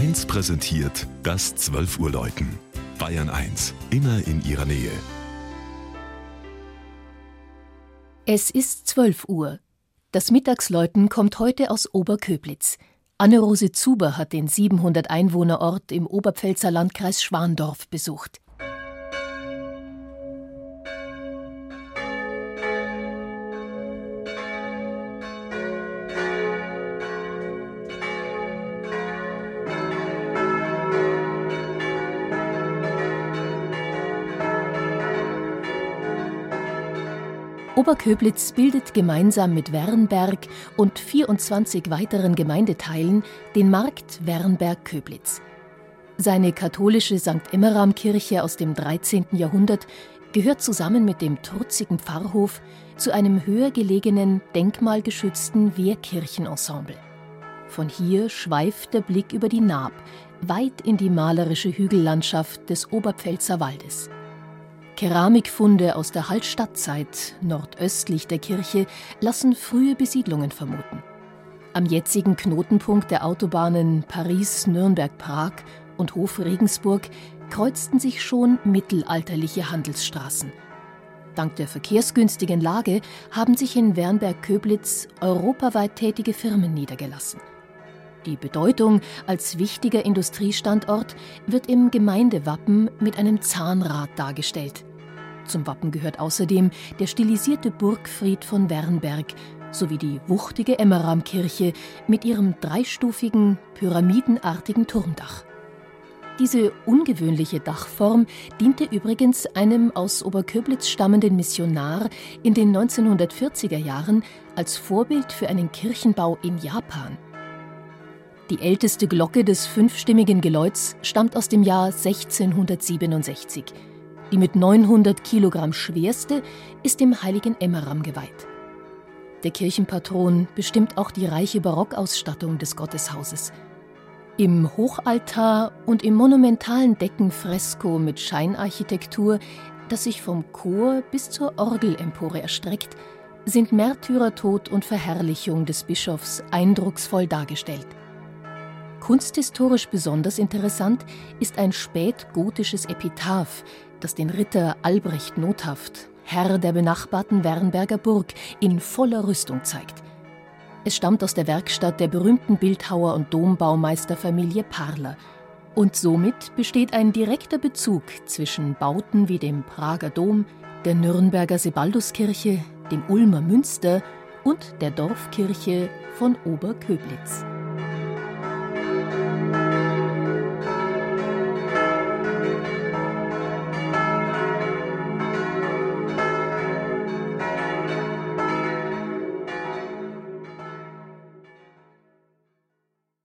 1 präsentiert das 12 Uhr Läuten. Bayern 1, immer in ihrer Nähe. Es ist 12 Uhr. Das Mittagsläuten kommt heute aus Oberköblitz. Anne-Rose Zuber hat den 700 Einwohnerort im Oberpfälzer Landkreis Schwandorf besucht. Oberköblitz bildet gemeinsam mit Wernberg und 24 weiteren Gemeindeteilen den Markt Wernberg-Köblitz. Seine katholische St. Emmeram-Kirche aus dem 13. Jahrhundert gehört zusammen mit dem trutzigen Pfarrhof zu einem höher gelegenen, denkmalgeschützten Wehrkirchenensemble. Von hier schweift der Blick über die Naab, weit in die malerische Hügellandschaft des Oberpfälzer Waldes. Keramikfunde aus der Hallstattzeit nordöstlich der Kirche lassen frühe Besiedlungen vermuten. Am jetzigen Knotenpunkt der Autobahnen Paris-Nürnberg-Prag und Hof-Regensburg kreuzten sich schon mittelalterliche Handelsstraßen. Dank der verkehrsgünstigen Lage haben sich in Wernberg-Köblitz europaweit tätige Firmen niedergelassen. Die Bedeutung als wichtiger Industriestandort wird im Gemeindewappen mit einem Zahnrad dargestellt. Zum Wappen gehört außerdem der stilisierte Burgfried von Wernberg sowie die wuchtige Emmeramkirche mit ihrem dreistufigen, pyramidenartigen Turmdach. Diese ungewöhnliche Dachform diente übrigens einem aus Oberköblitz stammenden Missionar in den 1940er Jahren als Vorbild für einen Kirchenbau in Japan. Die älteste Glocke des fünfstimmigen Geläuts stammt aus dem Jahr 1667. Die mit 900 Kilogramm schwerste ist dem heiligen Emmeram geweiht. Der Kirchenpatron bestimmt auch die reiche Barockausstattung des Gotteshauses. Im Hochaltar und im monumentalen Deckenfresko mit Scheinarchitektur, das sich vom Chor bis zur Orgelempore erstreckt, sind Märtyrertod und Verherrlichung des Bischofs eindrucksvoll dargestellt. Kunsthistorisch besonders interessant ist ein spätgotisches Epitaph, das den Ritter Albrecht Nothaft, Herr der benachbarten Wernberger Burg, in voller Rüstung zeigt. Es stammt aus der Werkstatt der berühmten Bildhauer und Dombaumeisterfamilie Parler. Und somit besteht ein direkter Bezug zwischen Bauten wie dem Prager Dom, der Nürnberger Sebalduskirche, dem Ulmer Münster und der Dorfkirche von Oberköblitz.